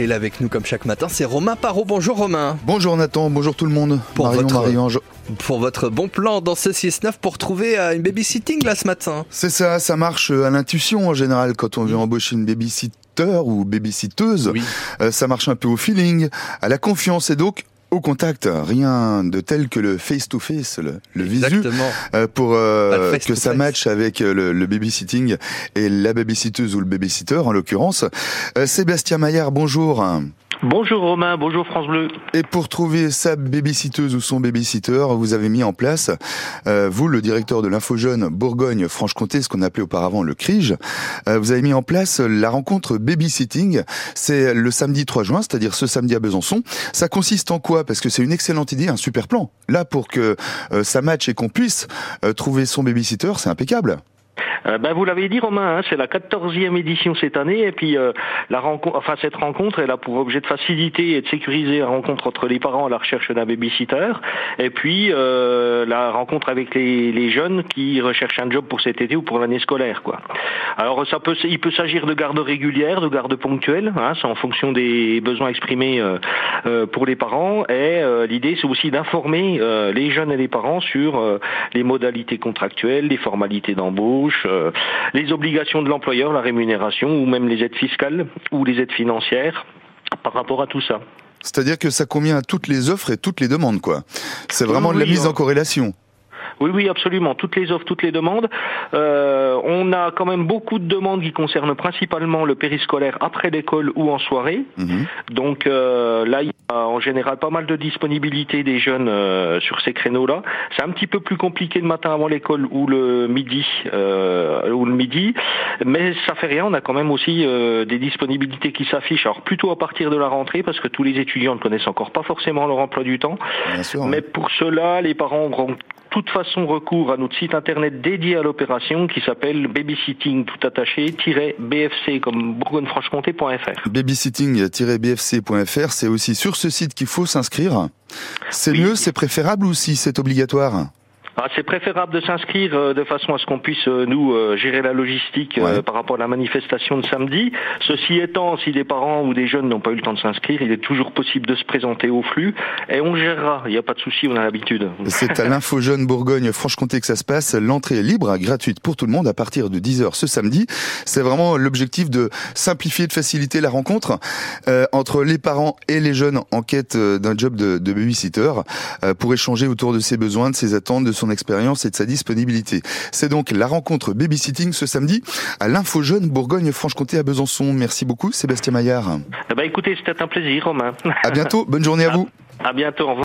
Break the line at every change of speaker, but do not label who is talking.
Et là avec nous comme chaque matin, c'est Romain Parot. Bonjour Romain.
Bonjour Nathan, bonjour tout le monde.
Pour
Marion,
votre-
Marie-Ange.
Pour votre bon plan dans ce 6-9 pour trouver euh, une babysitting là ce matin.
C'est ça, ça marche euh, à l'intuition en général quand on veut embaucher une babysitter ou babysitteuse.
Oui.
Euh, ça marche un peu au feeling, à la confiance et donc au contact. Rien de tel que le face-to-face, le, le visu, euh, pour euh, que ça matche avec euh, le, le babysitting et la babysitteuse ou le babysitter en l'occurrence. Euh, Sébastien Maillard, bonjour.
Bonjour Romain, bonjour France Bleu.
Et pour trouver sa babysitteuse ou son babysitter, vous avez mis en place, euh, vous, le directeur de l'Info Jeune Bourgogne-Franche-Comté, ce qu'on appelait auparavant le CRIGE, euh, vous avez mis en place la rencontre babysitting. C'est le samedi 3 juin, c'est-à-dire ce samedi à Besançon. Ça consiste en quoi? Parce que c'est une excellente idée, un super plan. Là, pour que euh, ça matche et qu'on puisse euh, trouver son babysitter, c'est impeccable.
Euh, ben, vous l'avez dit Romain, hein, c'est la 14e édition cette année et puis euh, la rencontre, enfin cette rencontre, elle a pour objet de faciliter et de sécuriser la rencontre entre les parents à la recherche d'un babysitter et puis euh, la rencontre avec les, les jeunes qui recherchent un job pour cet été ou pour l'année scolaire quoi. Alors ça peut, il peut s'agir de garde régulière, de garde ponctuelle, hein, c'est en fonction des besoins exprimés pour les parents et l'idée c'est aussi d'informer les jeunes et les parents sur les modalités contractuelles, les formalités d'embauche, euh, les obligations de l'employeur, la rémunération ou même les aides fiscales ou les aides financières par rapport à tout ça.
C'est-à-dire que ça convient à toutes les offres et toutes les demandes, quoi. C'est vraiment de la
Oui,
mise en corrélation.
Oui, oui, absolument. Toutes les offres, toutes les demandes. Euh, on a quand même beaucoup de demandes qui concernent principalement le périscolaire après l'école ou en soirée.
Mhm.
Donc euh, là, il y a en général pas mal de disponibilité des jeunes euh, sur ces créneaux-là. C'est un petit peu plus compliqué le matin avant l'école ou le midi, euh, ou le midi, mais ça fait rien. On a quand même aussi euh, des disponibilités qui s'affichent. Alors plutôt à partir de la rentrée, parce que tous les étudiants ne connaissent encore pas forcément leur emploi du temps.
Bien sûr.
Mais pour cela, les parents auront toute façon recours à notre site internet dédié à l'opération qui s'appelle babysitting tout attaché bfc comme bourgogne-franche-comté.fr.
babysitting-bfc.fr, c'est aussi sur ce site qu'il faut s'inscrire. C'est
Oui.
mieux, c'est préférable ou si c'est obligatoire?
Ah, c'est préférable de s'inscrire euh, de façon à ce qu'on puisse euh, nous euh, gérer la logistique euh,
Ouais.
par rapport à la manifestation de samedi. Ceci étant, si des parents ou des jeunes n'ont pas eu le temps de s'inscrire, il est toujours possible de se présenter au flux et on gérera. Il n'y a pas de souci, on a l'habitude.
C'est à l'Info Jeune Bourgogne-Franche-Comté que ça se passe. L'entrée est libre, gratuite pour tout le monde à partir de 10h ce samedi. C'est vraiment l'objectif de simplifier, de faciliter la rencontre euh, entre les parents et les jeunes en quête d'un job de, de babysitter euh, pour échanger autour de ses besoins, de ses attentes, de son expérience et de sa disponibilité. C'est donc la rencontre babysitting ce samedi à l'Info Jeune Bourgogne-Franche-Comté à Besançon. Merci beaucoup Sébastien Maillard.
Eh ben, écoutez, c'était un plaisir, Romain.
À bientôt, bonne journée à vous.
À bientôt. Au revoir.